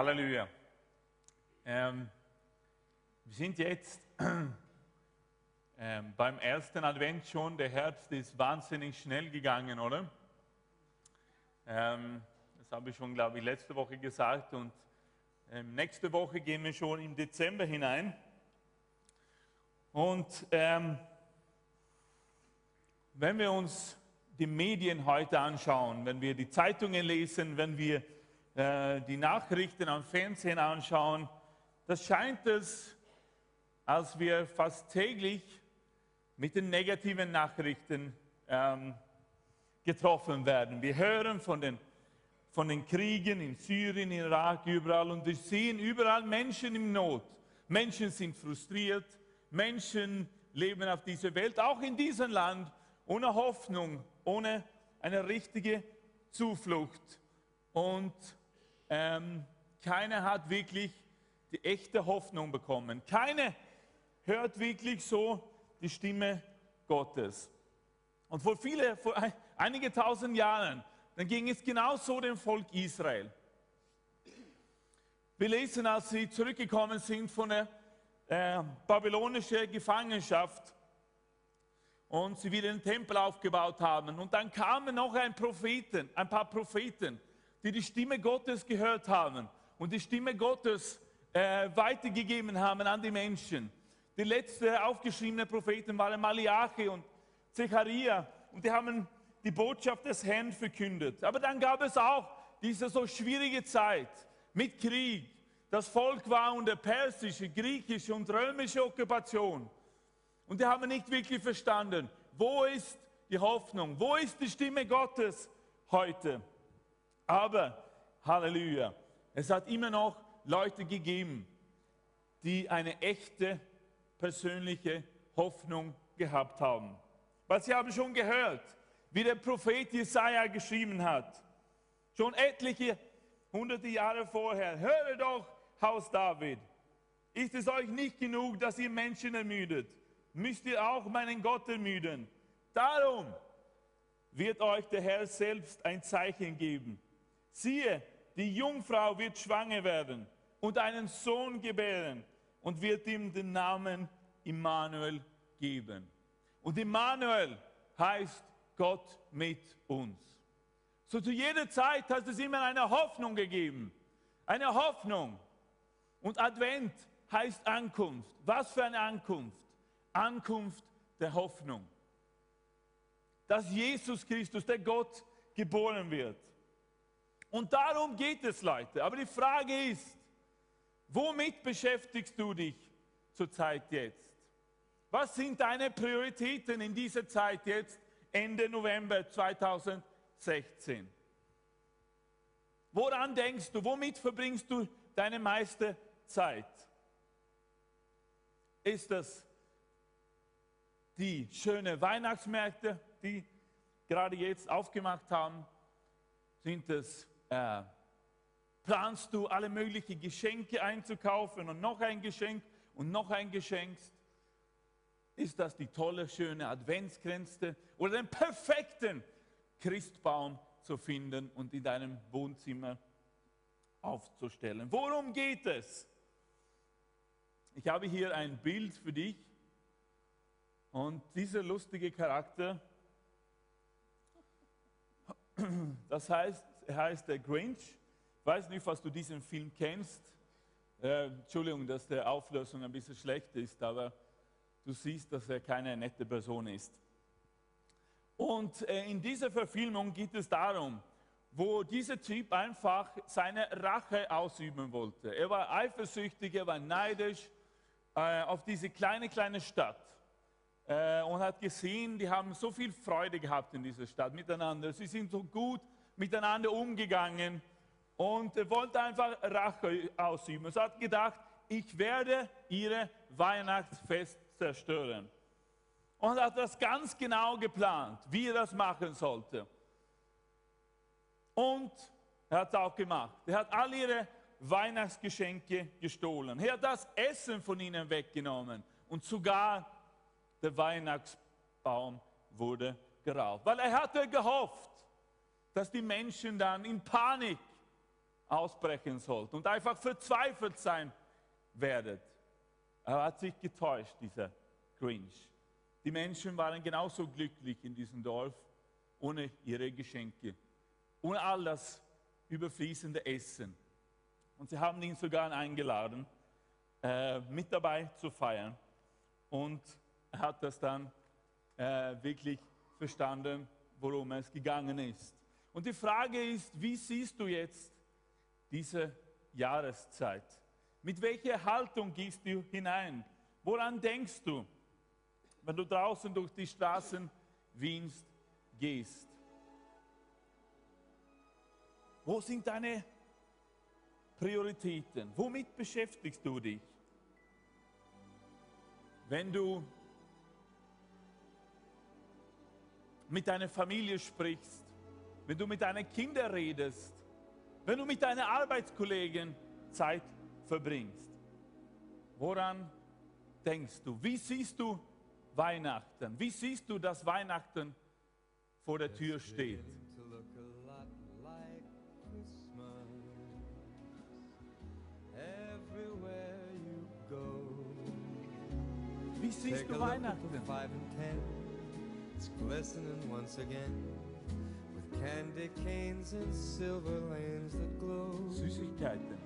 Halleluja. Ähm, wir sind jetzt ähm, beim ersten Advent schon. Der Herbst ist wahnsinnig schnell gegangen, oder? Ähm, das habe ich schon, glaube ich, letzte Woche gesagt. Und ähm, nächste Woche gehen wir schon im Dezember hinein. Und ähm, wenn wir uns die Medien heute anschauen, wenn wir die Zeitungen lesen, wenn wir äh, die Nachrichten am Fernsehen anschauen, das scheint es, als wir fast täglich mit den negativen Nachrichten ähm, getroffen werden. Wir hören von den, von den Kriegen in Syrien, Irak, überall und wir sehen überall Menschen in Not. Menschen sind frustriert, Menschen leben auf dieser Welt, auch in diesem Land, ohne Hoffnung, ohne eine richtige Zuflucht. Und ähm, keiner hat wirklich die echte Hoffnung bekommen. Keiner hört wirklich so die Stimme Gottes. Und vor viele, vor einige tausend Jahren, dann ging es genauso dem Volk Israel. Wir lesen, als sie zurückgekommen sind von der äh, babylonischen Gefangenschaft und sie wieder den Tempel aufgebaut haben. Und dann kamen noch ein Propheten, ein paar Propheten die die Stimme Gottes gehört haben und die Stimme Gottes äh, weitergegeben haben an die Menschen. Die letzten aufgeschriebenen Propheten waren Malachi und Zechariah und die haben die Botschaft des Herrn verkündet. Aber dann gab es auch diese so schwierige Zeit mit Krieg. Das Volk war unter persische, griechische und römische Okkupation. Und die haben nicht wirklich verstanden, wo ist die Hoffnung, wo ist die Stimme Gottes heute. Aber, Halleluja, es hat immer noch Leute gegeben, die eine echte persönliche Hoffnung gehabt haben. Weil sie haben schon gehört, wie der Prophet Jesaja geschrieben hat, schon etliche hunderte Jahre vorher. Höre doch, Haus David, ist es euch nicht genug, dass ihr Menschen ermüdet? Müsst ihr auch meinen Gott ermüden? Darum wird euch der Herr selbst ein Zeichen geben. Siehe, die Jungfrau wird schwanger werden und einen Sohn gebären und wird ihm den Namen Immanuel geben. Und Immanuel heißt Gott mit uns. So zu jeder Zeit hat es immer eine Hoffnung gegeben. Eine Hoffnung. Und Advent heißt Ankunft. Was für eine Ankunft? Ankunft der Hoffnung. Dass Jesus Christus, der Gott, geboren wird. Und darum geht es, Leute. Aber die Frage ist, womit beschäftigst du dich zurzeit jetzt? Was sind deine Prioritäten in dieser Zeit jetzt, Ende November 2016? Woran denkst du? Womit verbringst du deine meiste Zeit? Ist das die schönen Weihnachtsmärkte, die gerade jetzt aufgemacht haben? Sind es äh, planst du alle möglichen Geschenke einzukaufen und noch ein Geschenk und noch ein Geschenk? Ist das die tolle, schöne Adventskränze oder den perfekten Christbaum zu finden und in deinem Wohnzimmer aufzustellen? Worum geht es? Ich habe hier ein Bild für dich und dieser lustige Charakter, das heißt, heißt der Grinch. Weiß nicht, was du diesen Film kennst. Äh, Entschuldigung, dass der Auflösung ein bisschen schlecht ist, aber du siehst, dass er keine nette Person ist. Und äh, in dieser Verfilmung geht es darum, wo dieser Typ einfach seine Rache ausüben wollte. Er war eifersüchtig, er war neidisch äh, auf diese kleine, kleine Stadt äh, und hat gesehen, die haben so viel Freude gehabt in dieser Stadt miteinander. Sie sind so gut miteinander umgegangen und wollte einfach Rache ausüben. Er hat gedacht, ich werde ihre Weihnachtsfest zerstören. Und hat das ganz genau geplant, wie er das machen sollte. Und er hat es auch gemacht. Er hat all ihre Weihnachtsgeschenke gestohlen. Er hat das Essen von ihnen weggenommen. Und sogar der Weihnachtsbaum wurde geraubt. Weil er hatte gehofft, dass die Menschen dann in Panik ausbrechen sollt und einfach verzweifelt sein werdet. Er hat sich getäuscht, dieser Grinch. Die Menschen waren genauso glücklich in diesem Dorf ohne ihre Geschenke, ohne all das überfließende Essen. Und sie haben ihn sogar eingeladen, äh, mit dabei zu feiern. Und er hat das dann äh, wirklich verstanden, worum es gegangen ist. Und die Frage ist, wie siehst du jetzt diese Jahreszeit? Mit welcher Haltung gehst du hinein? Woran denkst du, wenn du draußen durch die Straßen Wiens gehst? Wo sind deine Prioritäten? Womit beschäftigst du dich? Wenn du mit deiner Familie sprichst, wenn du mit deinen Kindern redest, wenn du mit deinen Arbeitskollegen Zeit verbringst. Woran denkst du? Wie siehst du Weihnachten? Wie siehst du, dass Weihnachten vor der Tür steht? Wie siehst du Weihnachten? Candy canes and silver lanes that glow. Süßigkeiten.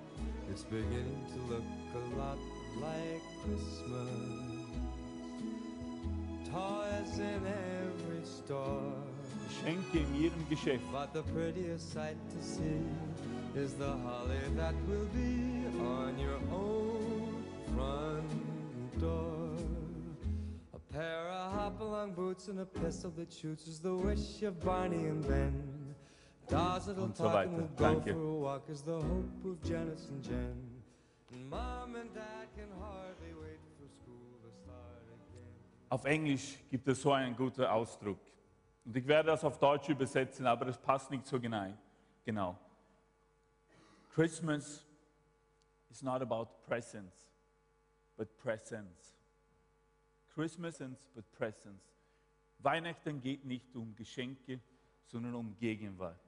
It's beginning to look a lot like Christmas. Toys in every store. Geschenke in jedem Geschäft. But the prettiest sight to see is the holly that will be on your own front door. A pair hop-along boots and a pistol that shoots is the wish of Barney and Ben. Dolls that'll mm, so talk and will go for a walk is the hope of Janice and Jen. And Mom and Dad can hardly wait for school to start again. Auf Englisch gibt es so einen guten Ausdruck. Und ich werde das auf Deutsch übersetzen, aber es passt nicht so genau. genau. Christmas is not about presents, but presents. Christmas and but presents. Weihnachten geht nicht um Geschenke, sondern um Gegenwart.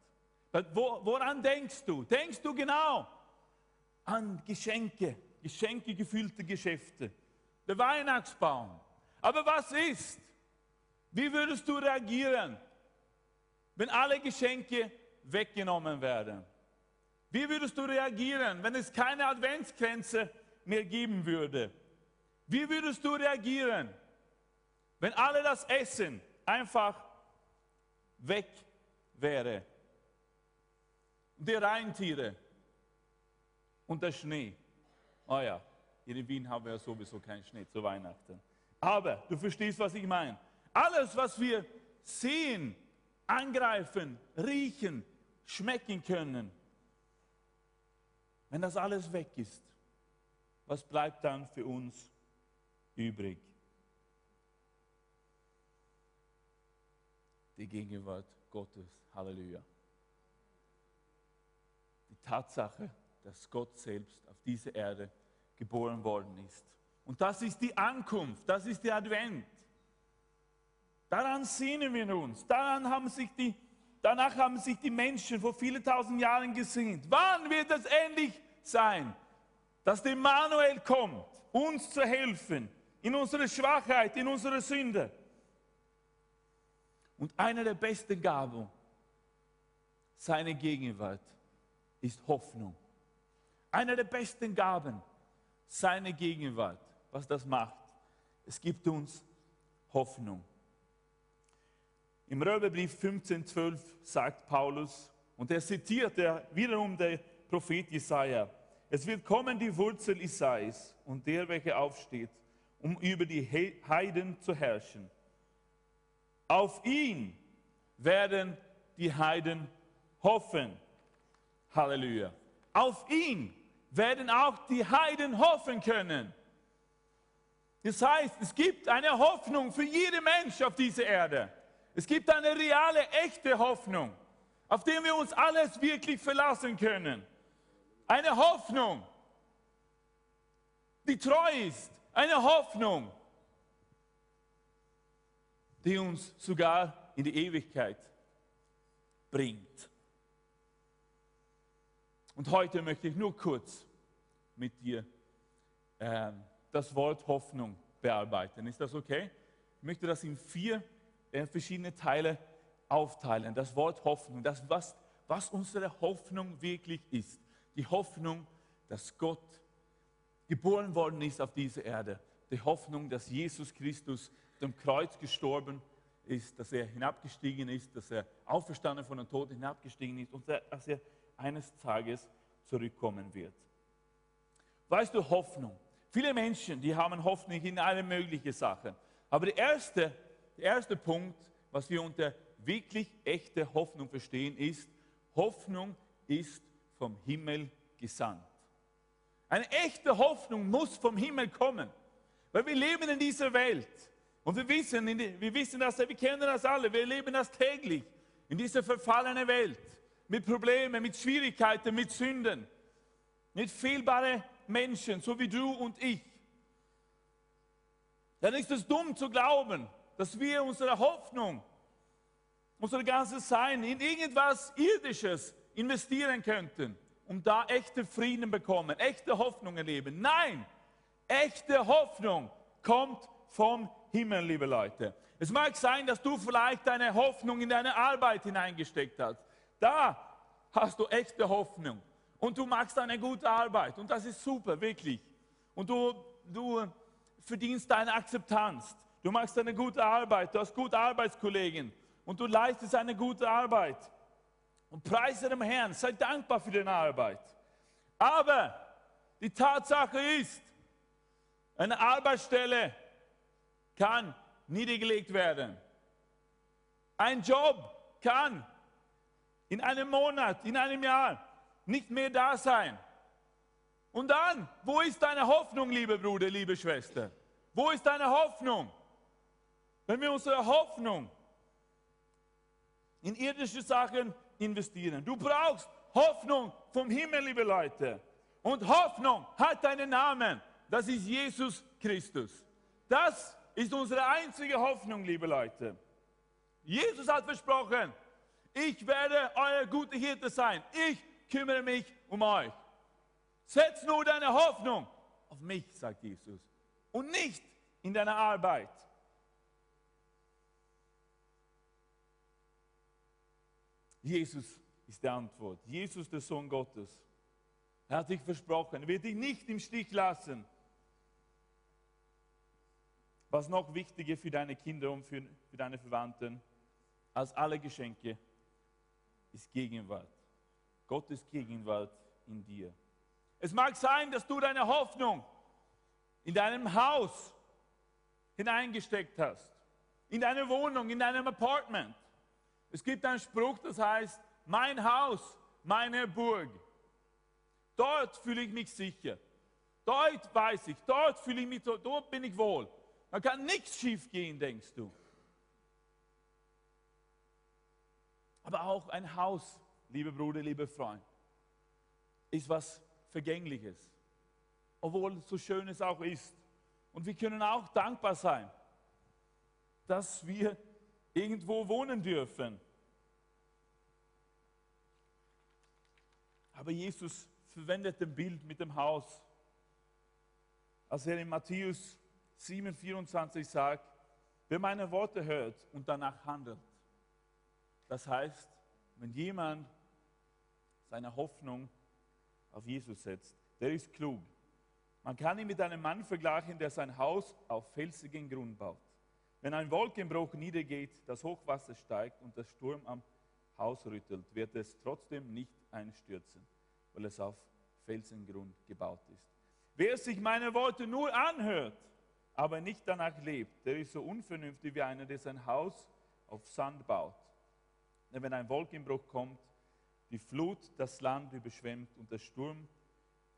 Wo, woran denkst du? Denkst du genau an Geschenke, Geschenke gefüllte Geschäfte, der Weihnachtsbaum. Aber was ist? Wie würdest du reagieren, wenn alle Geschenke weggenommen werden? Wie würdest du reagieren, wenn es keine Adventsgrenze mehr geben würde? Wie würdest du reagieren, wenn alle das Essen einfach weg wäre? Die Reintiere und der Schnee. Oh ja, in Wien haben wir ja sowieso keinen Schnee zu Weihnachten. Aber du verstehst, was ich meine. Alles, was wir sehen, angreifen, riechen, schmecken können, wenn das alles weg ist, was bleibt dann für uns übrig? Die Gegenwart Gottes. Halleluja. Die Tatsache, dass Gott selbst auf diese Erde geboren worden ist. Und das ist die Ankunft, das ist der Advent. Daran sehnen wir uns. Daran haben sich die, danach haben sich die Menschen vor vielen tausend Jahren gesehnt. Wann wird es endlich sein, dass der Manuel kommt, uns zu helfen, in unserer Schwachheit, in unserer Sünde? Und eine der besten Gaben, seine Gegenwart, ist Hoffnung. Eine der besten Gaben, seine Gegenwart. Was das macht, es gibt uns Hoffnung. Im Römerbrief 15,12 sagt Paulus, und er zitiert er wiederum der Prophet Jesaja: Es wird kommen die Wurzel Isais und der, welcher aufsteht, um über die He- Heiden zu herrschen. Auf ihn werden die Heiden hoffen. Halleluja. Auf ihn werden auch die Heiden hoffen können. Das heißt, es gibt eine Hoffnung für jeden Mensch auf dieser Erde. Es gibt eine reale, echte Hoffnung, auf die wir uns alles wirklich verlassen können. Eine Hoffnung, die treu ist. Eine Hoffnung, die uns sogar in die Ewigkeit bringt. Und heute möchte ich nur kurz mit dir äh, das Wort Hoffnung bearbeiten. Ist das okay? Ich möchte das in vier äh, verschiedene Teile aufteilen. Das Wort Hoffnung, das, was, was unsere Hoffnung wirklich ist. Die Hoffnung, dass Gott geboren worden ist auf dieser Erde. Die Hoffnung, dass Jesus Christus dem Kreuz gestorben ist, dass er hinabgestiegen ist, dass er auferstanden von den Toten hinabgestiegen ist und dass er eines Tages zurückkommen wird. Weißt du, Hoffnung. Viele Menschen, die haben Hoffnung in alle möglichen Sachen. Aber der erste, der erste Punkt, was wir unter wirklich echte Hoffnung verstehen, ist, Hoffnung ist vom Himmel gesandt. Eine echte Hoffnung muss vom Himmel kommen, weil wir leben in dieser Welt. Und wir wissen, wir wissen das, wir kennen das alle, wir leben das täglich in dieser verfallenen Welt. Mit Problemen, mit Schwierigkeiten, mit Sünden, mit fehlbaren Menschen, so wie du und ich. Dann ist es dumm zu glauben, dass wir unsere Hoffnung, unser ganzes Sein in irgendwas Irdisches investieren könnten, um da echte Frieden bekommen, echte Hoffnung erleben. Nein, echte Hoffnung kommt vom Himmel, liebe Leute. Es mag sein, dass du vielleicht deine Hoffnung in deine Arbeit hineingesteckt hast. Da hast du echte Hoffnung. Und du machst eine gute Arbeit. Und das ist super, wirklich. Und du, du verdienst deine Akzeptanz. Du machst eine gute Arbeit. Du hast gute Arbeitskollegen. Und du leistest eine gute Arbeit. Und preise dem Herrn. Sei dankbar für deine Arbeit. Aber die Tatsache ist, eine Arbeitsstelle kann niedergelegt werden. Ein Job kann in einem Monat, in einem Jahr nicht mehr da sein. Und dann, wo ist deine Hoffnung, liebe Bruder, liebe Schwester? Wo ist deine Hoffnung? Wenn wir unsere Hoffnung in irdische Sachen investieren. Du brauchst Hoffnung vom Himmel, liebe Leute. Und Hoffnung hat einen Namen. Das ist Jesus Christus. Das ist unsere einzige Hoffnung, liebe Leute. Jesus hat versprochen, ich werde euer guter Hirte sein. Ich kümmere mich um euch. Setz nur deine Hoffnung auf mich, sagt Jesus, und nicht in deine Arbeit. Jesus ist die Antwort. Jesus, der Sohn Gottes. Er hat dich versprochen, er wird dich nicht im Stich lassen. Was noch wichtiger für deine Kinder und für, für deine Verwandten als alle Geschenke ist Gegenwart. Gottes Gegenwart in dir. Es mag sein, dass du deine Hoffnung in deinem Haus hineingesteckt hast, in deine Wohnung, in deinem Apartment. Es gibt einen Spruch, das heißt, mein Haus, meine Burg. Dort fühle ich mich sicher. Dort weiß ich, dort fühle ich mich, dort bin ich wohl. Da kann nichts schief gehen, denkst du. Aber auch ein Haus, liebe Bruder, liebe Freund, ist was Vergängliches. Obwohl so schön es auch ist. Und wir können auch dankbar sein, dass wir irgendwo wohnen dürfen. Aber Jesus verwendet ein Bild mit dem Haus, als er in Matthäus 7,24 sagt, wer meine Worte hört und danach handelt. Das heißt, wenn jemand seine Hoffnung auf Jesus setzt, der ist klug. Man kann ihn mit einem Mann vergleichen, der sein Haus auf felsigen Grund baut. Wenn ein Wolkenbruch niedergeht, das Hochwasser steigt und der Sturm am Haus rüttelt, wird es trotzdem nicht einstürzen, weil es auf Felsengrund gebaut ist. Wer sich meine Worte nur anhört aber nicht danach lebt, der ist so unvernünftig wie einer, der sein Haus auf Sand baut. Denn wenn ein Wolkenbruch kommt, die Flut das Land überschwemmt und der Sturm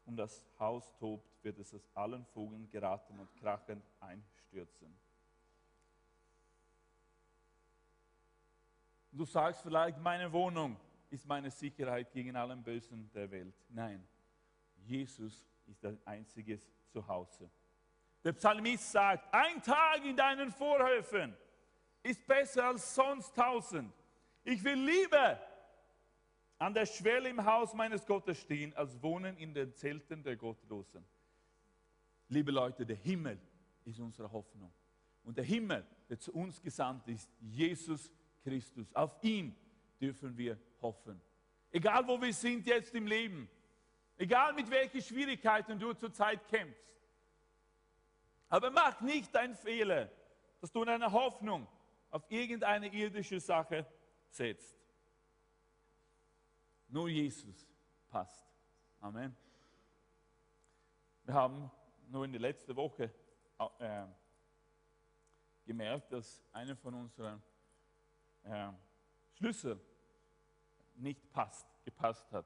um das Haus tobt, wird es aus allen Fugen geraten und krachend einstürzen. Du sagst vielleicht, meine Wohnung ist meine Sicherheit gegen allen Bösen der Welt. Nein, Jesus ist dein einziges Zuhause. Der Psalmist sagt, ein Tag in deinen Vorhöfen ist besser als sonst tausend. Ich will lieber an der Schwelle im Haus meines Gottes stehen, als wohnen in den Zelten der Gottlosen. Liebe Leute, der Himmel ist unsere Hoffnung. Und der Himmel, der zu uns gesandt ist, Jesus Christus. Auf ihn dürfen wir hoffen. Egal wo wir sind jetzt im Leben, egal mit welchen Schwierigkeiten du zurzeit kämpfst. Aber mach nicht einen Fehler, dass du deine Hoffnung auf irgendeine irdische Sache setzt. Nur Jesus passt. Amen. Wir haben nur in der letzten Woche äh, gemerkt, dass einer von unseren äh, Schlüssel nicht passt, gepasst hat.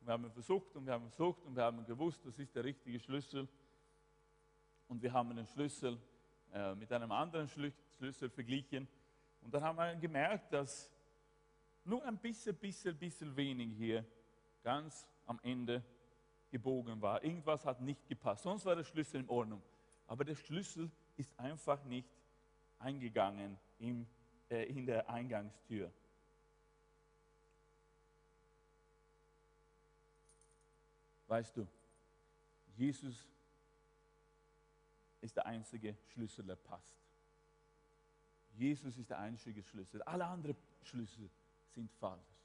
Wir haben versucht und wir haben versucht und wir haben gewusst, das ist der richtige Schlüssel. Und wir haben den Schlüssel äh, mit einem anderen Schlüssel verglichen. Und dann haben wir gemerkt, dass nur ein bisschen, bisschen, bisschen wenig hier ganz am Ende gebogen war. Irgendwas hat nicht gepasst. Sonst war der Schlüssel in Ordnung. Aber der Schlüssel ist einfach nicht eingegangen im, in der Eingangstür. Weißt du, Jesus ist der einzige Schlüssel, der passt. Jesus ist der einzige Schlüssel. Alle anderen Schlüssel sind falsch.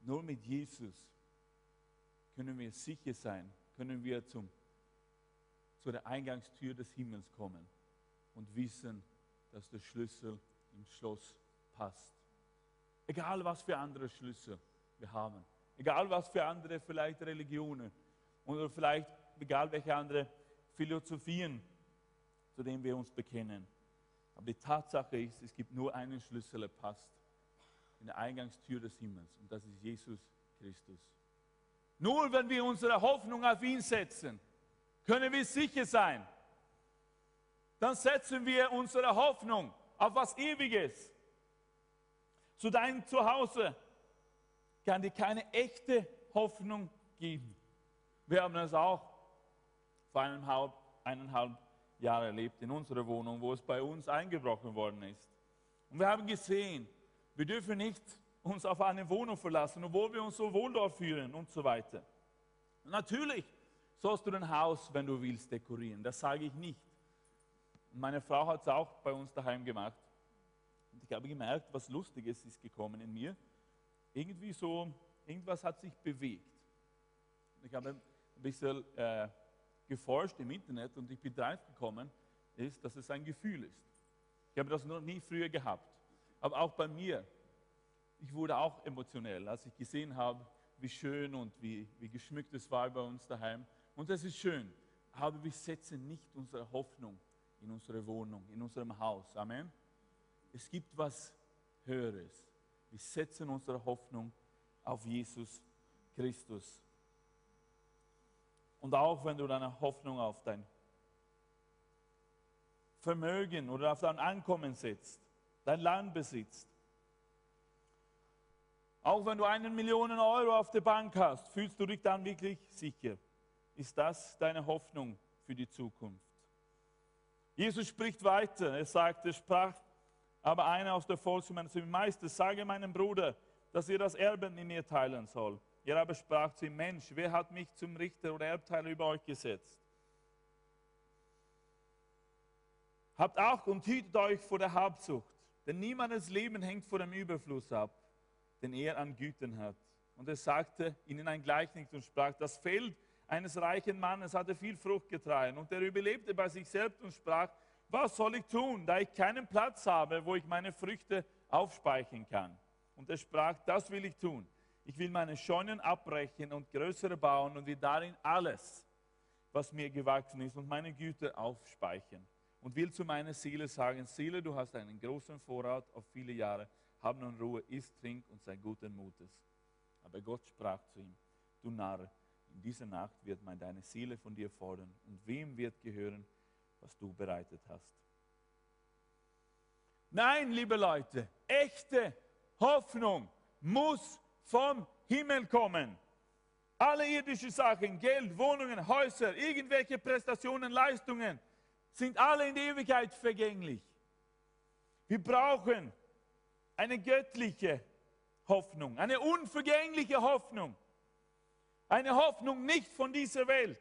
Nur mit Jesus können wir sicher sein, können wir zum, zu der Eingangstür des Himmels kommen und wissen, dass der Schlüssel im Schloss passt. Egal was für andere Schlüssel wir haben, egal was für andere vielleicht Religionen oder vielleicht egal welche andere Philosophien, zu denen wir uns bekennen. Aber die Tatsache ist, es gibt nur einen Schlüssel, der passt in der Eingangstür des Himmels und das ist Jesus Christus. Nur wenn wir unsere Hoffnung auf ihn setzen, können wir sicher sein. Dann setzen wir unsere Hoffnung auf was Ewiges. Zu deinem Zuhause kann dir keine echte Hoffnung geben. Wir haben das auch vor eineinhalb, eineinhalb Jahren erlebt in unserer Wohnung, wo es bei uns eingebrochen worden ist. Und wir haben gesehen, wir dürfen nicht uns auf eine Wohnung verlassen, obwohl wir uns so wohl dort fühlen und so weiter. Natürlich sollst du dein Haus, wenn du willst, dekorieren. Das sage ich nicht. Meine Frau hat es auch bei uns daheim gemacht. Und ich habe gemerkt, was Lustiges ist gekommen in mir. Irgendwie so, irgendwas hat sich bewegt. Ich habe ein bisschen äh, geforscht im Internet und ich bin drauf gekommen, ist, dass es ein Gefühl ist. Ich habe das noch nie früher gehabt. Aber auch bei mir, ich wurde auch emotionell, als ich gesehen habe, wie schön und wie, wie geschmückt es war bei uns daheim. Und das ist schön. Aber wir setzen nicht unsere Hoffnung in unsere Wohnung, in unserem Haus. Amen. Es gibt was Höheres. Wir setzen unsere Hoffnung auf Jesus Christus. Und auch wenn du deine Hoffnung auf dein Vermögen oder auf dein Einkommen setzt, dein Land besitzt, auch wenn du einen Millionen Euro auf der Bank hast, fühlst du dich dann wirklich sicher? Ist das deine Hoffnung für die Zukunft? Jesus spricht weiter. Er sagt, er sprach aber einer aus der Volksgemeinde zu ihm, Meister, sage meinem Bruder, dass er das Erben in mir teilen soll. Er aber sprach zu ihm, Mensch, wer hat mich zum Richter oder Erbteiler über euch gesetzt? Habt Acht und hütet euch vor der Habsucht, denn niemandes Leben hängt vor dem Überfluss ab, den er an Gütern hat. Und er sagte ihnen ein Gleichnis und sprach, das Feld eines reichen Mannes hatte viel Frucht getragen und er überlebte bei sich selbst und sprach, was soll ich tun, da ich keinen Platz habe, wo ich meine Früchte aufspeichern kann? Und er sprach, das will ich tun ich will meine Scheunen abbrechen und größere bauen und will darin alles, was mir gewachsen ist, und meine Güter aufspeichern. Und will zu meiner Seele sagen, Seele, du hast einen großen Vorrat auf viele Jahre, hab nun Ruhe, iss, trink und sei guten Mutes. Aber Gott sprach zu ihm, du Narr, in dieser Nacht wird man deine Seele von dir fordern und wem wird gehören, was du bereitet hast. Nein, liebe Leute, echte Hoffnung muss vom Himmel kommen. Alle irdischen Sachen, Geld, Wohnungen, Häuser, irgendwelche Prestationen, Leistungen, sind alle in der Ewigkeit vergänglich. Wir brauchen eine göttliche Hoffnung, eine unvergängliche Hoffnung. Eine Hoffnung nicht von dieser Welt,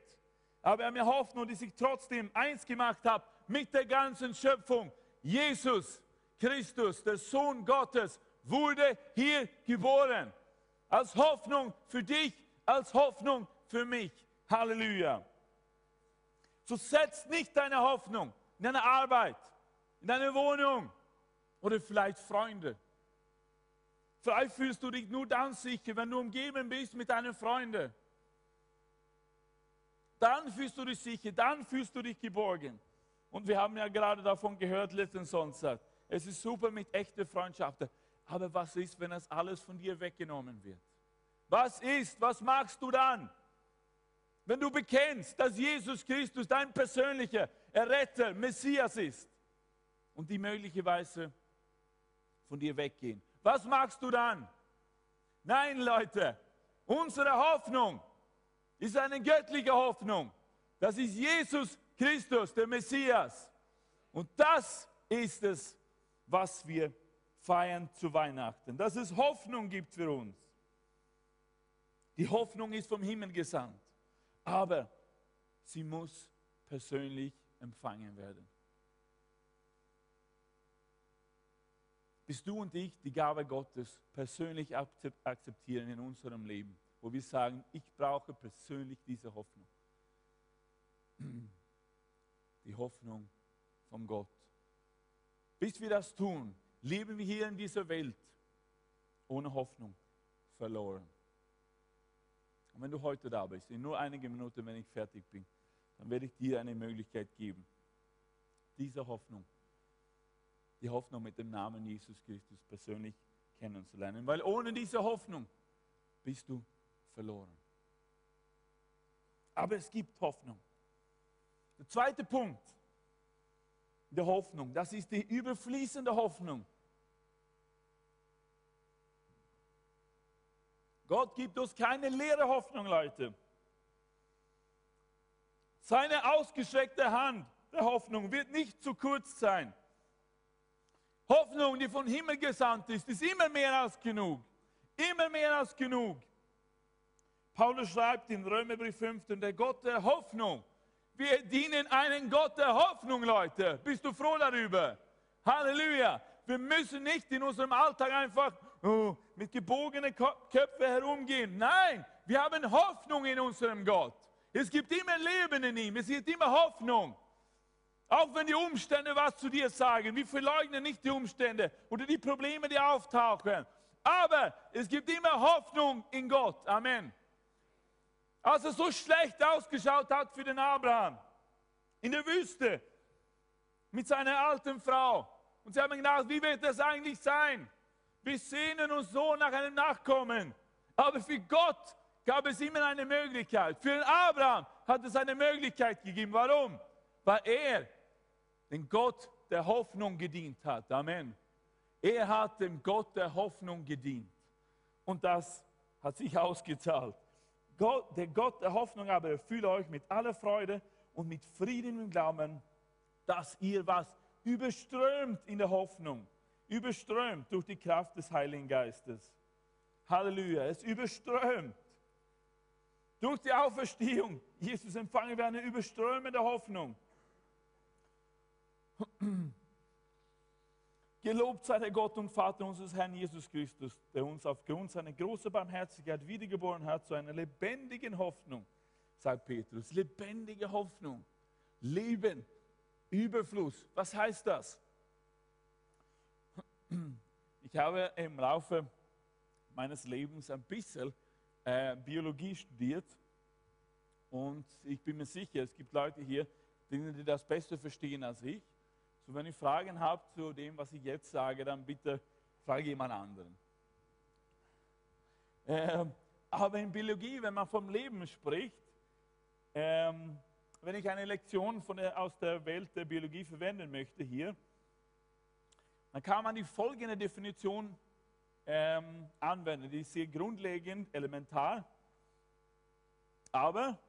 aber eine Hoffnung, die sich trotzdem eins gemacht hat mit der ganzen Schöpfung. Jesus Christus, der Sohn Gottes, wurde hier geboren. Als Hoffnung für dich, als Hoffnung für mich. Halleluja. So setzt nicht deine Hoffnung in deine Arbeit, in deine Wohnung oder vielleicht Freunde. Vielleicht fühlst du dich nur dann sicher, wenn du umgeben bist mit deinen Freunden. Dann fühlst du dich sicher, dann fühlst du dich geborgen. Und wir haben ja gerade davon gehört letzten Sonntag. Es ist super mit echten Freundschaften. Aber was ist, wenn das alles von dir weggenommen wird? Was ist, was machst du dann? Wenn du bekennst, dass Jesus Christus dein persönlicher Erretter, Messias ist und die möglicherweise von dir weggehen. Was machst du dann? Nein, Leute, unsere Hoffnung ist eine göttliche Hoffnung. Das ist Jesus Christus, der Messias. Und das ist es, was wir feiern zu Weihnachten. Dass es Hoffnung gibt für uns. Die Hoffnung ist vom Himmel gesandt aber sie muss persönlich empfangen werden. Bis du und ich die Gabe Gottes persönlich akzeptieren in unserem Leben, wo wir sagen, ich brauche persönlich diese Hoffnung. Die Hoffnung von Gott. Bis wir das tun, leben wir hier in dieser Welt ohne Hoffnung verloren. Und wenn du heute da bist, in nur einige Minuten, wenn ich fertig bin, dann werde ich dir eine Möglichkeit geben, diese Hoffnung, die Hoffnung mit dem Namen Jesus Christus persönlich kennenzulernen. Weil ohne diese Hoffnung bist du verloren. Aber es gibt Hoffnung. Der zweite Punkt der Hoffnung, das ist die überfließende Hoffnung. Gott gibt uns keine leere Hoffnung, Leute. Seine ausgestreckte Hand der Hoffnung wird nicht zu kurz sein. Hoffnung, die von Himmel gesandt ist, ist immer mehr als genug. Immer mehr als genug. Paulus schreibt in Römerbrief 5, der Gott der Hoffnung. Wir dienen einen Gott der Hoffnung, Leute. Bist du froh darüber? Halleluja. Wir müssen nicht in unserem Alltag einfach oh, mit gebogenen Köpfen herumgehen. Nein, wir haben Hoffnung in unserem Gott. Es gibt immer Leben in ihm, es gibt immer Hoffnung. Auch wenn die Umstände was zu dir sagen, wir verleugnen nicht die Umstände oder die Probleme, die auftauchen. Aber es gibt immer Hoffnung in Gott. Amen. Als es so schlecht ausgeschaut hat für den Abraham in der Wüste mit seiner alten Frau. Und sie haben gedacht, wie wird das eigentlich sein? Wir sehnen uns so nach einem Nachkommen. Aber für Gott gab es immer eine Möglichkeit. Für den Abraham hat es eine Möglichkeit gegeben. Warum? Weil er den Gott der Hoffnung gedient hat. Amen. Er hat dem Gott der Hoffnung gedient. Und das hat sich ausgezahlt. Gott, der Gott der Hoffnung aber erfülle euch mit aller Freude und mit Frieden im Glauben, dass ihr was überströmt in der Hoffnung überströmt durch die Kraft des Heiligen Geistes. Halleluja, es überströmt. Durch die Auferstehung, Jesus empfangen wir eine überströmende Hoffnung. Gelobt sei der Gott und Vater unseres Herrn Jesus Christus, der uns aufgrund seiner großen Barmherzigkeit wiedergeboren hat zu einer lebendigen Hoffnung, sagt Petrus. Lebendige Hoffnung. Leben, Überfluss. Was heißt das? Ich habe im Laufe meines Lebens ein bisschen äh, Biologie studiert und ich bin mir sicher, es gibt Leute hier, die das besser verstehen als ich. So, wenn ihr Fragen habt zu dem, was ich jetzt sage, dann bitte frage jemand anderen. Ähm, aber in Biologie, wenn man vom Leben spricht, ähm, wenn ich eine Lektion der, aus der Welt der Biologie verwenden möchte hier, dann kann man die folgende Definition ähm, anwenden. Die ist sehr grundlegend, elementar. Aber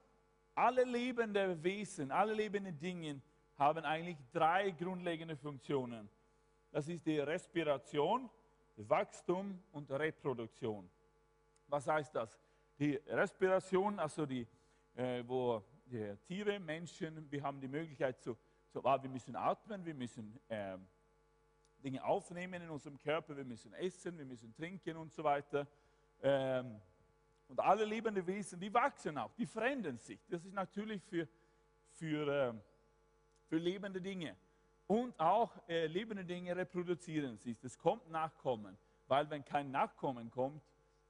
alle lebenden Wesen, alle lebenden Dinge haben eigentlich drei grundlegende Funktionen. Das ist die Respiration, Wachstum und Reproduktion. Was heißt das? Die Respiration, also die, äh, wo die Tiere, Menschen, wir haben die Möglichkeit zu, zu ah, wir müssen atmen, wir müssen äh, Dinge aufnehmen in unserem Körper, wir müssen essen, wir müssen trinken und so weiter. Ähm, und alle lebenden Wesen, die wachsen auch, die verändern sich. Das ist natürlich für, für, äh, für lebende Dinge. Und auch äh, lebende Dinge reproduzieren sich. Es kommt Nachkommen, weil wenn kein Nachkommen kommt,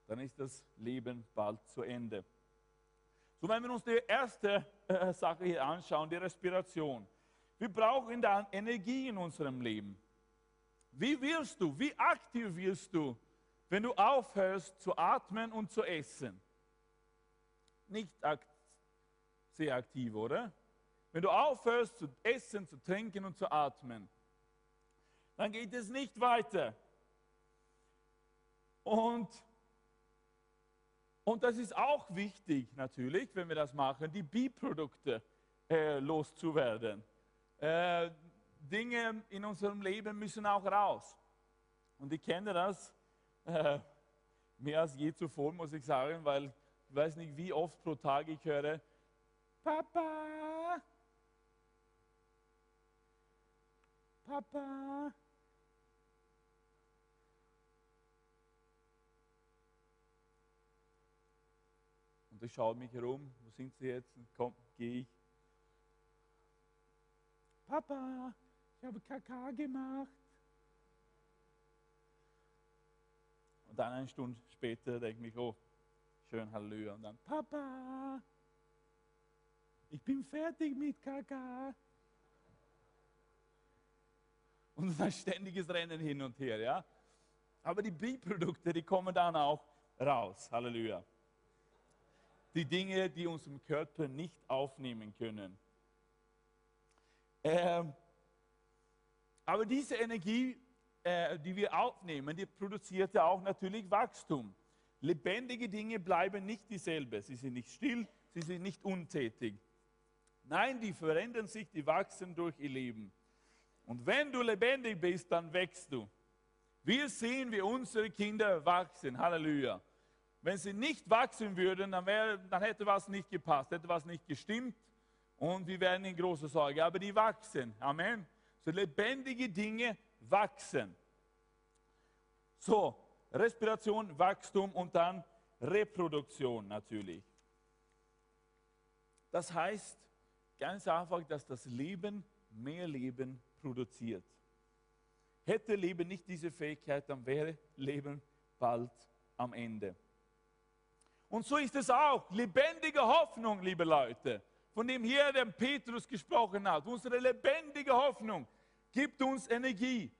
dann ist das Leben bald zu Ende. So, wenn wir uns die erste äh, Sache hier anschauen, die Respiration. Wir brauchen dann Energie in unserem Leben. Wie wirst du, wie aktiv wirst du, wenn du aufhörst zu atmen und zu essen? Nicht akt sehr aktiv, oder? Wenn du aufhörst zu essen, zu trinken und zu atmen, dann geht es nicht weiter. Und, und das ist auch wichtig natürlich, wenn wir das machen, die Biprodukte äh, loszuwerden. Äh, Dinge in unserem Leben müssen auch raus. Und ich kenne das äh, mehr als je zuvor, muss ich sagen, weil ich weiß nicht, wie oft pro Tag ich höre, Papa, Papa. Und ich schaue mich herum, wo sind sie jetzt? Komm, gehe ich. Papa, ich habe Kaka gemacht. Und dann eine Stunde später denke ich, oh, schön Halleluja. Und dann, Papa, ich bin fertig mit Kaka. Und ein ständiges Rennen hin und her, ja. Aber die Biprodukte, die kommen dann auch raus. Halleluja. Die Dinge, die unseren Körper nicht aufnehmen können. Ähm, aber diese Energie, äh, die wir aufnehmen, die produziert ja auch natürlich Wachstum. Lebendige Dinge bleiben nicht dieselbe. Sie sind nicht still, sie sind nicht untätig. Nein, die verändern sich, die wachsen durch ihr Leben. Und wenn du lebendig bist, dann wächst du. Wir sehen, wie unsere Kinder wachsen. Halleluja. Wenn sie nicht wachsen würden, dann, wäre, dann hätte was nicht gepasst, hätte was nicht gestimmt und wir wären in großer Sorge. Aber die wachsen. Amen. So lebendige Dinge wachsen. So, Respiration, Wachstum und dann Reproduktion natürlich. Das heißt ganz einfach, dass das Leben mehr Leben produziert. Hätte Leben nicht diese Fähigkeit, dann wäre Leben bald am Ende. Und so ist es auch. Lebendige Hoffnung, liebe Leute, von dem hier der Petrus gesprochen hat. Unsere lebendige Hoffnung gibt uns Energie,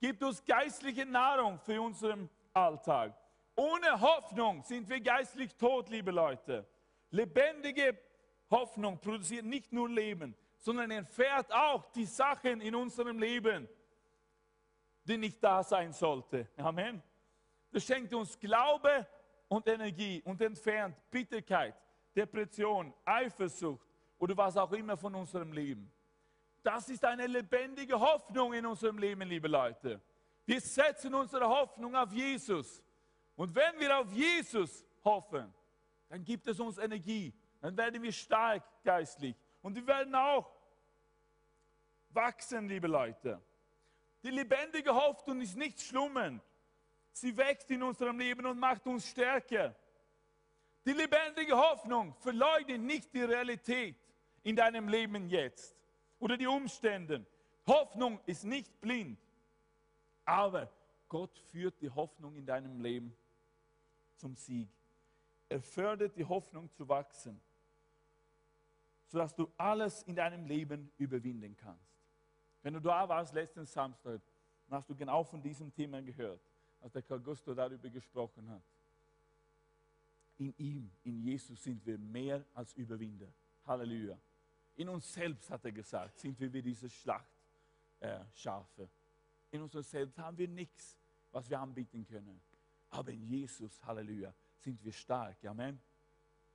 gibt uns geistliche Nahrung für unseren Alltag. Ohne Hoffnung sind wir geistlich tot, liebe Leute. Lebendige Hoffnung produziert nicht nur Leben, sondern entfernt auch die Sachen in unserem Leben, die nicht da sein sollten. Amen. Das schenkt uns Glaube und Energie und entfernt Bitterkeit, Depression, Eifersucht oder was auch immer von unserem Leben. Das ist eine lebendige Hoffnung in unserem Leben, liebe Leute. Wir setzen unsere Hoffnung auf Jesus. Und wenn wir auf Jesus hoffen, dann gibt es uns Energie. Dann werden wir stark geistlich. Und wir werden auch wachsen, liebe Leute. Die lebendige Hoffnung ist nicht schlummend. Sie wächst in unserem Leben und macht uns stärker. Die lebendige Hoffnung verleugnet nicht die Realität in deinem Leben jetzt oder die Umstände. Hoffnung ist nicht blind, aber Gott führt die Hoffnung in deinem Leben zum Sieg. Er fördert die Hoffnung zu wachsen, sodass du alles in deinem Leben überwinden kannst. Wenn du da warst letzten Samstag, dann hast du genau von diesem Thema gehört, als der Carl Gusto darüber gesprochen hat. In ihm, in Jesus sind wir mehr als Überwinder. Halleluja. In uns selbst, hat er gesagt, sind wir wie diese Schlachtschafe. Äh, in uns selbst haben wir nichts, was wir anbieten können. Aber in Jesus, Halleluja, sind wir stark. Amen.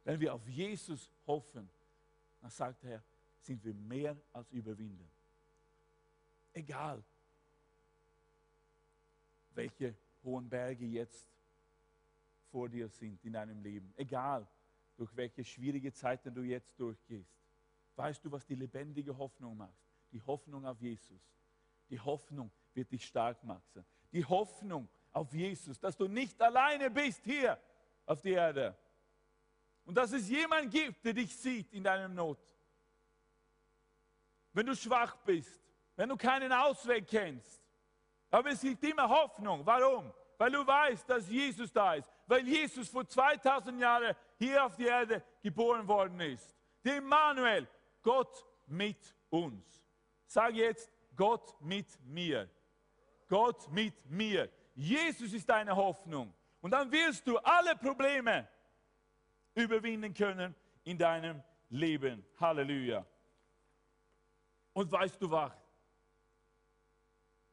Wenn wir auf Jesus hoffen, dann sagt er, sind wir mehr als Überwinder egal, welche hohen Berge jetzt vor dir sind in deinem Leben. Egal, durch welche schwierige Zeiten du jetzt durchgehst. Weißt du, was die lebendige Hoffnung macht? Die Hoffnung auf Jesus. Die Hoffnung wird dich stark machen. Die Hoffnung auf Jesus, dass du nicht alleine bist hier auf der Erde. Und dass es jemand gibt, der dich sieht in deinem Not. Wenn du schwach bist, wenn du keinen Ausweg kennst. Aber es gibt immer Hoffnung. Warum? Weil du weißt, dass Jesus da ist. Weil Jesus vor 2000 Jahren hier auf der Erde geboren worden ist. Der Immanuel, Gott mit uns. Sag jetzt, Gott mit mir. Gott mit mir. Jesus ist deine Hoffnung. Und dann wirst du alle Probleme überwinden können in deinem Leben. Halleluja. Und weißt du was?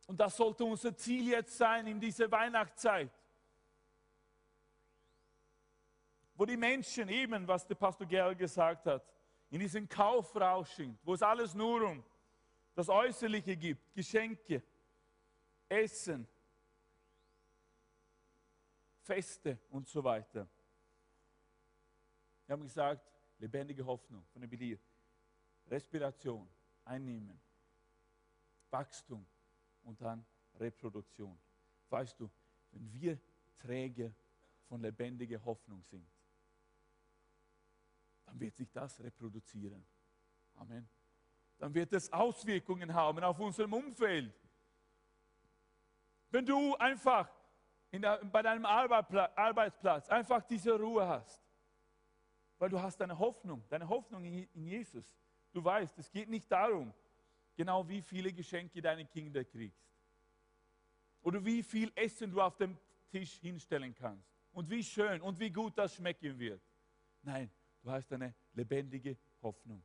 Und das sollte unser Ziel jetzt sein in dieser Weihnachtszeit. Wo die Menschen eben, was der Pastor Gerl gesagt hat, in diesem Kaufrausch sind, wo es alles nur um das Äußerliche gibt, Geschenke, Essen, Feste und so weiter. Wir haben gesagt, lebendige Hoffnung von der Bedir. Respiration, einnehmen, Wachstum und dann Reproduktion. Weißt du, wenn wir Träger von lebendiger Hoffnung sind, dann wird sich das reproduzieren. Amen. Dann wird es Auswirkungen haben auf unserem Umfeld. Wenn du einfach der, bei deinem Arbeitsplatz einfach diese Ruhe hast, weil du hast deine Hoffnung, deine Hoffnung in Jesus. Du weißt, es geht nicht darum, genau wie viele Geschenke deine Kinder kriegst. Oder wie viel Essen du auf dem Tisch hinstellen kannst. Und wie schön und wie gut das schmecken wird. Nein, du hast eine lebendige Hoffnung.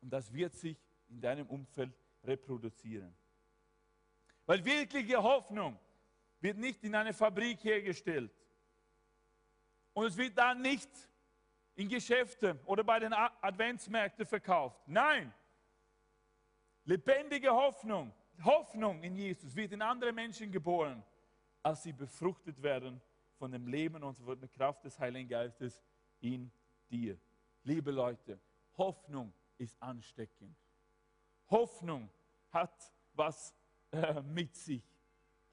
Und das wird sich in deinem Umfeld reproduzieren. Weil wirkliche Hoffnung wird nicht in einer Fabrik hergestellt. Und es wird dann nicht in Geschäften oder bei den Adventsmärkten verkauft. Nein, lebendige Hoffnung, Hoffnung in Jesus wird in andere Menschen geboren, als sie befruchtet werden von dem Leben und von der Kraft des Heiligen Geistes in dir. Liebe Leute, Hoffnung ist ansteckend. Hoffnung hat was äh, mit sich.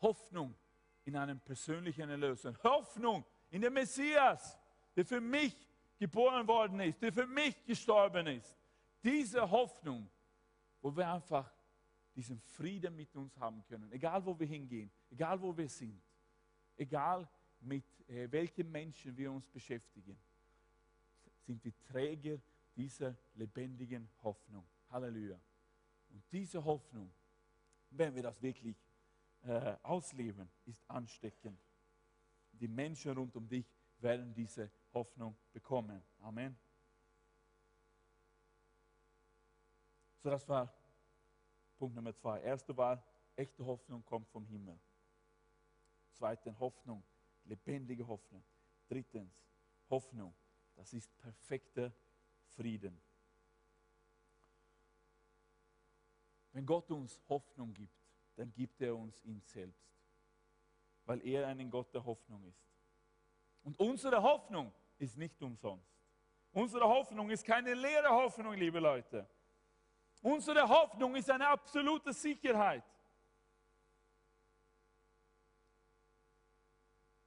Hoffnung in einem persönlichen Erlöser. Hoffnung in den Messias, der für mich geboren worden ist, der für mich gestorben ist. Diese Hoffnung, wo wir einfach diesen Frieden mit uns haben können, egal wo wir hingehen, egal wo wir sind, egal mit äh, welchen Menschen wir uns beschäftigen, sind die Träger dieser lebendigen Hoffnung. Halleluja. Und diese Hoffnung, wenn wir das wirklich äh, ausleben, ist ansteckend. Die Menschen rund um dich werden diese Hoffnung bekommen. Amen. So, das war Punkt Nummer zwei. Erste war, echte Hoffnung kommt vom Himmel. Zweitens, Hoffnung, lebendige Hoffnung. Drittens, Hoffnung, das ist perfekter Frieden. Wenn Gott uns Hoffnung gibt, dann gibt er uns ihn selbst, weil er ein Gott der Hoffnung ist. Und unsere Hoffnung ist nicht umsonst. Unsere Hoffnung ist keine leere Hoffnung, liebe Leute. Unsere Hoffnung ist eine absolute Sicherheit.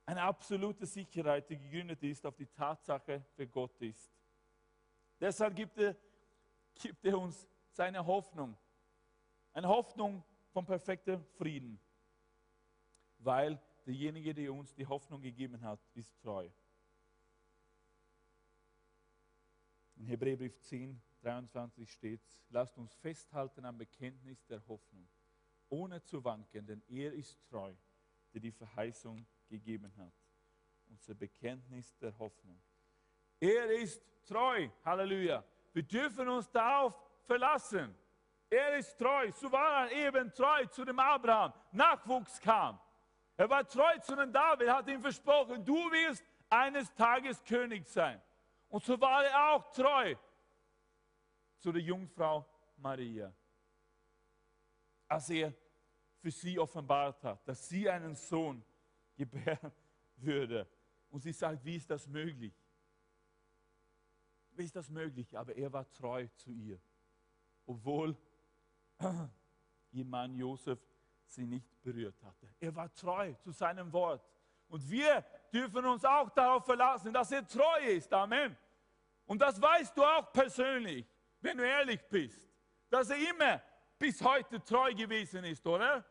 Eine absolute Sicherheit, die gegründet ist auf die Tatsache, wer Gott ist. Deshalb gibt er, gibt er uns seine Hoffnung. Eine Hoffnung von perfektem Frieden. Weil derjenige, der uns die Hoffnung gegeben hat, ist treu. In Hebräerbrief 10, 23 steht, lasst uns festhalten am Bekenntnis der Hoffnung, ohne zu wanken, denn er ist treu, der die Verheißung gegeben hat. Unser Bekenntnis der Hoffnung. Er ist treu, Halleluja. Wir dürfen uns darauf verlassen. Er ist treu. So war er eben treu zu dem Abraham. Nachwuchs kam. Er war treu zu dem David, hat ihm versprochen, du wirst eines Tages König sein. Und so war er auch treu zu der Jungfrau Maria. Als er für sie offenbart hat, dass sie einen Sohn gebären würde. Und sie sagt, wie ist das möglich? Wie ist das möglich? Aber er war treu zu ihr. Obwohl ihr Mann Josef sie nicht berührt hatte. Er war treu zu seinem Wort. Und wir dürfen uns auch darauf verlassen, dass er treu ist. Amen. Und das weißt du auch persönlich, wenn du ehrlich bist, dass er immer bis heute treu gewesen ist, oder?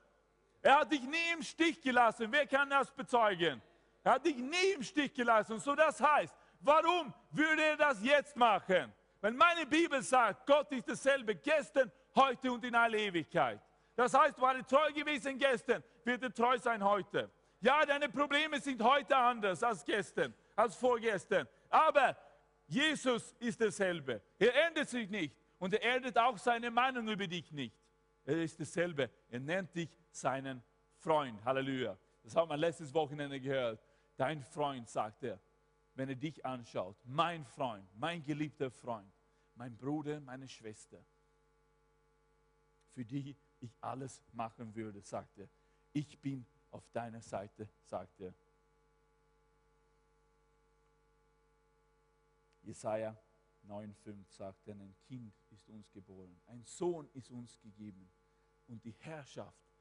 Er hat dich nie im Stich gelassen. Wer kann das bezeugen? Er hat dich nie im Stich gelassen. So das heißt, warum würde er das jetzt machen? Wenn meine Bibel sagt, Gott ist dasselbe gestern, heute und in alle Ewigkeit. Das heißt, war er treu gewesen gestern, wird er treu sein heute. Ja, deine Probleme sind heute anders als gestern, als vorgestern. Aber Jesus ist dasselbe. Er ändert sich nicht und er ändert auch seine Meinung über dich nicht. Er ist dasselbe. Er nennt dich seinen Freund. Halleluja. Das haben wir letztes Wochenende gehört. Dein Freund, sagt er, wenn er dich anschaut. Mein Freund, mein geliebter Freund, mein Bruder, meine Schwester, für die ich alles machen würde, sagt er. Ich bin auf deiner Seite, sagt er. Jesaja 9,5 sagt er, ein Kind ist uns geboren, ein Sohn ist uns gegeben und die Herrschaft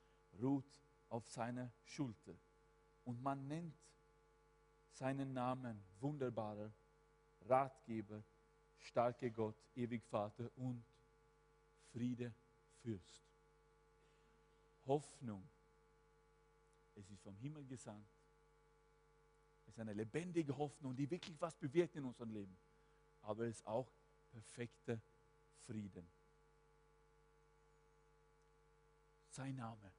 ruht auf seiner Schulter. Und man nennt seinen Namen wunderbarer Ratgeber, starker Gott, ewig Vater und Friede Fürst. Hoffnung. Es ist vom Himmel gesandt. Es ist eine lebendige Hoffnung, die wirklich was bewirkt in unserem Leben. Aber es ist auch perfekter Frieden. Sein Name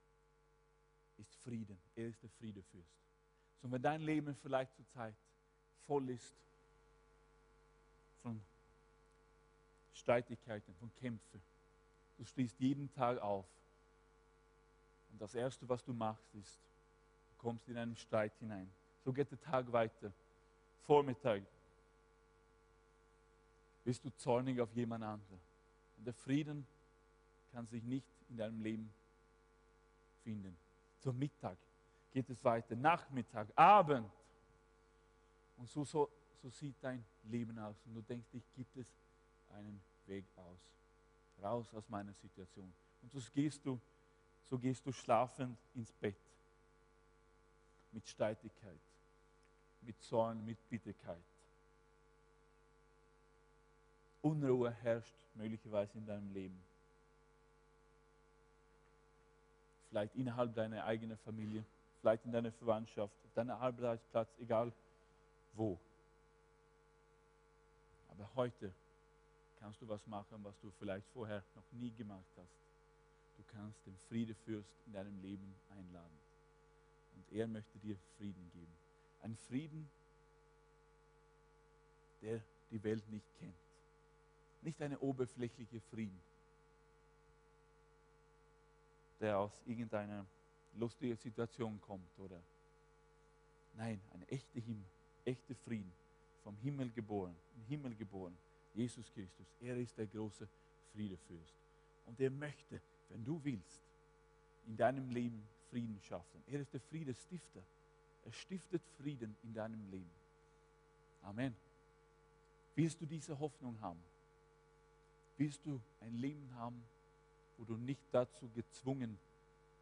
ist Frieden. Er ist der Friedefürst. So, wenn dein Leben vielleicht zurzeit voll ist von Streitigkeiten, von Kämpfen, du stehst jeden Tag auf und das Erste, was du machst, ist, kommst in einen Streit hinein. So geht der Tag weiter. Vormittag bist du zornig auf jemand anderen. Und der Frieden kann sich nicht in deinem Leben finden. Zum Mittag geht es weiter, Nachmittag, Abend. Und so, so, so sieht dein Leben aus. Und du denkst, dich gibt es einen Weg aus. Raus aus meiner Situation. Und so gehst du, so gehst du schlafend ins Bett. Mit Streitigkeit, mit Zorn, mit Bitterkeit. Unruhe herrscht möglicherweise in deinem Leben. vielleicht innerhalb deiner eigenen Familie, vielleicht in deiner Verwandtschaft, auf deinem Arbeitsplatz, egal wo. Aber heute kannst du was machen, was du vielleicht vorher noch nie gemacht hast. Du kannst den Friedefürst in deinem Leben einladen. Und er möchte dir Frieden geben. Ein Frieden, der die Welt nicht kennt. Nicht eine oberflächliche Frieden, der aus irgendeiner lustigen Situation kommt, oder? Nein, ein echter Himmel, echter Frieden, vom Himmel geboren, im Himmel geboren, Jesus Christus. Er ist der große Friedefürst. Und er möchte, wenn du willst, in deinem Leben Frieden schaffen. Er ist der Friedestifter. Er stiftet Frieden in deinem Leben. Amen. Willst du diese Hoffnung haben? Willst du ein Leben haben, wo du nicht dazu gezwungen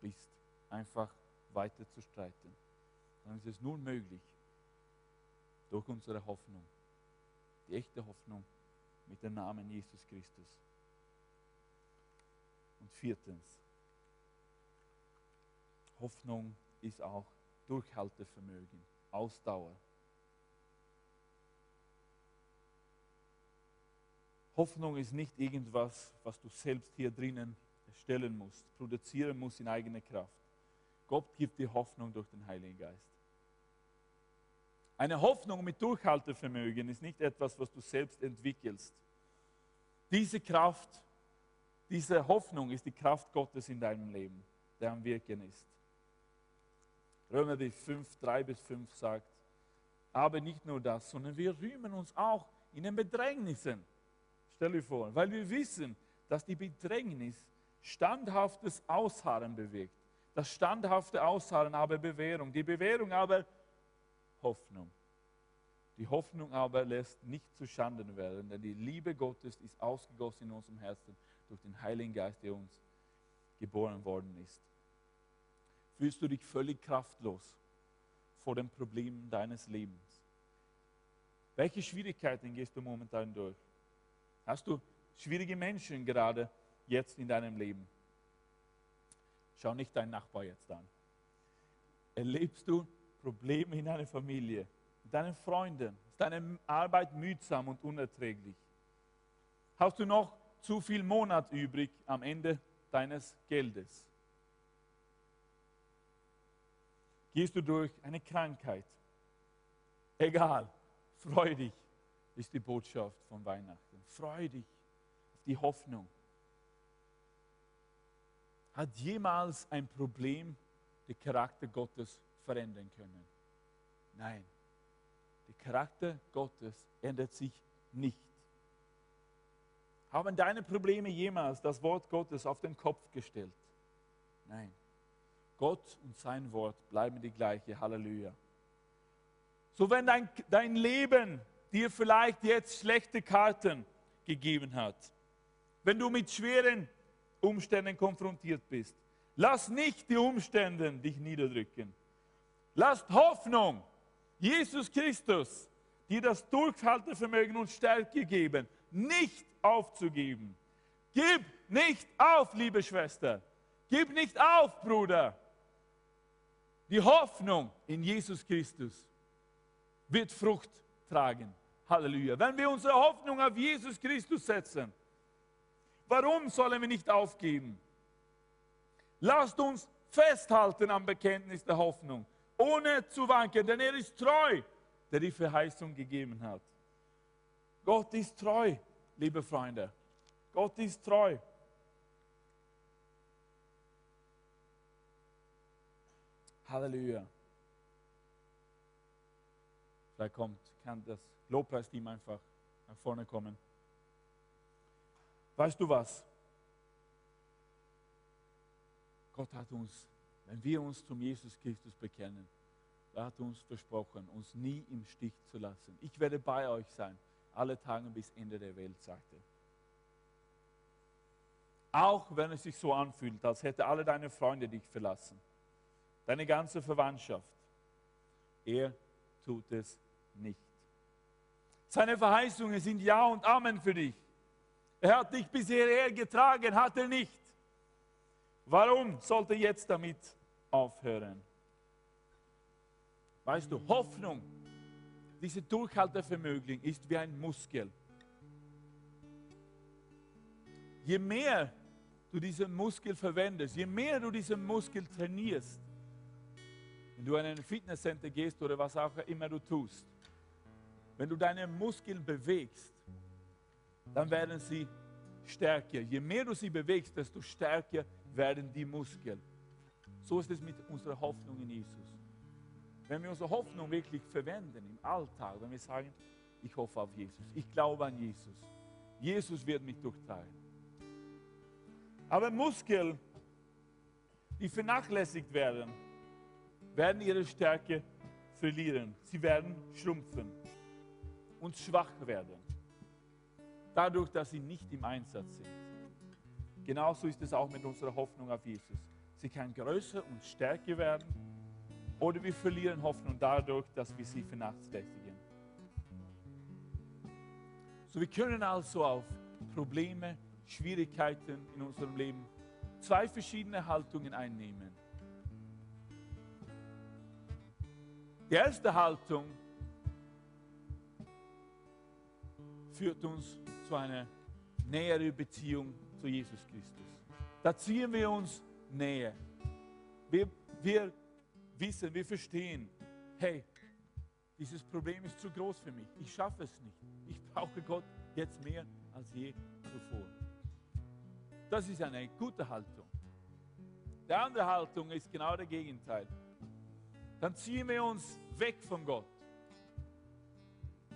bist, einfach weiter zu streiten. Dann ist es nur möglich, durch unsere Hoffnung, die echte Hoffnung mit dem Namen Jesus Christus. Und viertens, Hoffnung ist auch Durchhaltevermögen, Ausdauer. Hoffnung ist nicht irgendwas, was du selbst hier drinnen stellen musst, produzieren musst in eigener Kraft. Gott gibt dir Hoffnung durch den Heiligen Geist. Eine Hoffnung mit Durchhaltevermögen ist nicht etwas, was du selbst entwickelst. Diese Kraft, diese Hoffnung ist die Kraft Gottes in deinem Leben, der am Wirken ist. Römer 5, 3 bis 5 sagt, aber nicht nur das, sondern wir rühmen uns auch in den Bedrängnissen. Stell dir vor, weil wir wissen, dass die Bedrängnis standhaftes Ausharren bewegt. Das standhafte Ausharren aber Bewährung. Die Bewährung aber Hoffnung. Die Hoffnung aber lässt nicht zu Schanden werden, denn die Liebe Gottes ist ausgegossen in unserem Herzen durch den Heiligen Geist, der uns geboren worden ist. Fühlst du dich völlig kraftlos vor den Problemen deines Lebens? Welche Schwierigkeiten gehst du momentan durch? Hast du schwierige Menschen gerade jetzt in deinem Leben? Schau nicht deinen Nachbar jetzt an. Erlebst du Probleme in deiner Familie, mit deinen Freunden? Ist deine Arbeit mühsam und unerträglich? Hast du noch zu viel Monat übrig am Ende deines Geldes? Gehst du durch eine Krankheit? Egal, freu dich, ist die Botschaft von Weihnachten. Freu dich auf die Hoffnung. Hat jemals ein Problem den Charakter Gottes verändern können? Nein. Der Charakter Gottes ändert sich nicht. Haben deine Probleme jemals das Wort Gottes auf den Kopf gestellt? Nein. Gott und sein Wort bleiben die gleiche. Halleluja. So wenn dein, dein Leben dir vielleicht jetzt schlechte Karten gegeben hat, wenn du mit schweren Umständen konfrontiert bist, lass nicht die Umstände dich niederdrücken. Lass Hoffnung, Jesus Christus, dir das Durchhaltevermögen und Stärke geben, nicht aufzugeben. Gib nicht auf, liebe Schwester. Gib nicht auf, Bruder. Die Hoffnung in Jesus Christus wird Frucht tragen. Halleluja. Wenn wir unsere Hoffnung auf Jesus Christus setzen, warum sollen wir nicht aufgeben? Lasst uns festhalten am Bekenntnis der Hoffnung, ohne zu wanken, denn er ist treu, der die Verheißung gegeben hat. Gott ist treu, liebe Freunde. Gott ist treu. Halleluja. Vielleicht kommt, kann das Lobpreisteam einfach nach vorne kommen. Weißt du was? Gott hat uns, wenn wir uns zum Jesus Christus bekennen, er hat uns versprochen, uns nie im Stich zu lassen. Ich werde bei euch sein, alle Tage bis Ende der Welt, sagte Auch wenn es sich so anfühlt, als hätte alle deine Freunde dich verlassen, deine ganze Verwandtschaft. Er tut es nicht. Seine Verheißungen sind Ja und Amen für dich. Er hat dich bisher getragen, hat er nicht. Warum sollte jetzt damit aufhören? Weißt du, Hoffnung, diese Durchhaltevermögen ist wie ein Muskel. Je mehr du diesen Muskel verwendest, je mehr du diesen Muskel trainierst, wenn du in ein Fitnesscenter gehst oder was auch immer du tust, wenn du deine Muskeln bewegst, dann werden sie stärker. Je mehr du sie bewegst, desto stärker werden die Muskeln. So ist es mit unserer Hoffnung in Jesus. Wenn wir unsere Hoffnung wirklich verwenden im Alltag, wenn wir sagen, ich hoffe auf Jesus, ich glaube an Jesus, Jesus wird mich durchtreiben. Aber Muskeln, die vernachlässigt werden, werden ihre Stärke verlieren. Sie werden schrumpfen und schwach werden. Dadurch, dass sie nicht im Einsatz sind. Genauso ist es auch mit unserer Hoffnung auf Jesus. Sie kann größer und stärker werden oder wir verlieren Hoffnung dadurch, dass wir sie vernachlässigen. So, wir können also auf Probleme, Schwierigkeiten in unserem Leben zwei verschiedene Haltungen einnehmen. Die erste Haltung führt uns zu einer näheren Beziehung zu Jesus Christus. Da ziehen wir uns näher. Wir, wir wissen, wir verstehen, hey, dieses Problem ist zu groß für mich. Ich schaffe es nicht. Ich brauche Gott jetzt mehr als je zuvor. Das ist eine gute Haltung. Die andere Haltung ist genau das Gegenteil dann ziehen wir uns weg von Gott.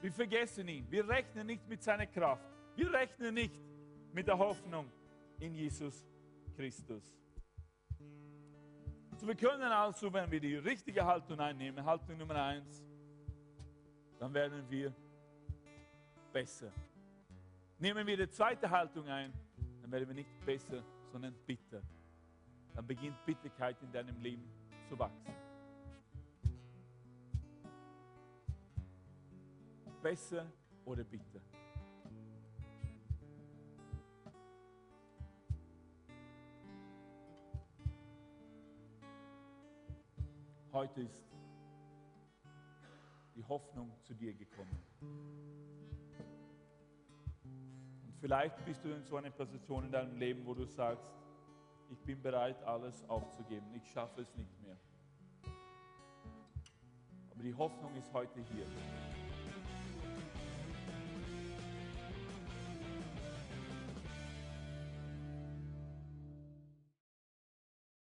Wir vergessen ihn. Wir rechnen nicht mit seiner Kraft. Wir rechnen nicht mit der Hoffnung in Jesus Christus. So, wir können also, wenn wir die richtige Haltung einnehmen, Haltung Nummer eins, dann werden wir besser. Nehmen wir die zweite Haltung ein, dann werden wir nicht besser, sondern bitter. Dann beginnt Bitterkeit in deinem Leben zu wachsen. Besser oder bitter? Heute ist die Hoffnung zu dir gekommen. Und vielleicht bist du in so einer Position in deinem Leben, wo du sagst, ich bin bereit, alles aufzugeben. Ich schaffe es nicht mehr. Aber die Hoffnung ist heute hier.